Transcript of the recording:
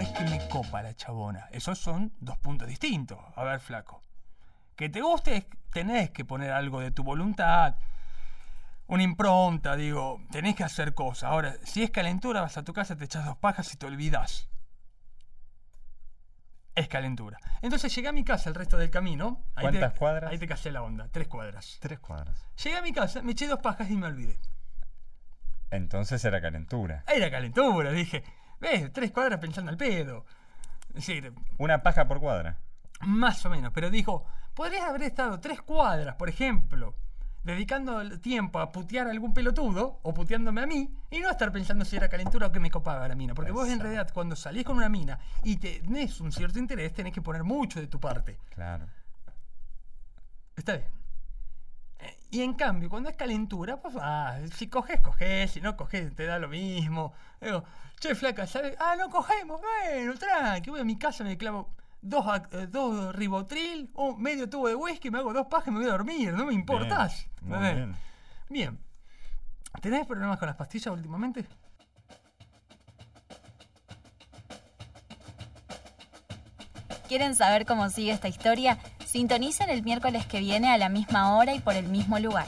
Es que me copa la chabona. Esos son dos puntos distintos. A ver, flaco. Que te guste, tenés que poner algo de tu voluntad. Una impronta, digo, tenés que hacer cosas. Ahora, si es calentura, vas a tu casa, te echas dos pajas y te olvidas. Es calentura. Entonces llegué a mi casa el resto del camino. Ahí ¿Cuántas te, cuadras? Ahí te casé la onda, tres cuadras. Tres cuadras. Llegué a mi casa, me eché dos pajas y me olvidé. Entonces era calentura. Era calentura, dije. ¿Ves? Tres cuadras pensando al pedo. Es decir, Una paja por cuadra. más o menos. Pero dijo, podrías haber estado tres cuadras, por ejemplo, dedicando el tiempo a putear a algún pelotudo o puteándome a mí y no estar pensando si era calentura o que me copaba la mina. Porque vos en Exacto. realidad cuando salís con una mina y tenés un cierto interés, tenés que poner mucho de tu parte. Claro. Está bien. Eh, Y en cambio, cuando es calentura, pues ah, si coges, coges, si no coges, te da lo mismo. Digo, che, flaca, ¿sabes? Ah, no cogemos, bueno, tranqui, voy a mi casa, me clavo dos, ac- eh, dos ribotril, un medio tubo de whisky, me hago dos pajas y me voy a dormir, no me importás. Bien, bien. Bien. ¿Tenés problemas con las pastillas últimamente? ¿Quieren saber cómo sigue esta historia? Sintonicen el miércoles que viene a la misma hora y por el mismo lugar.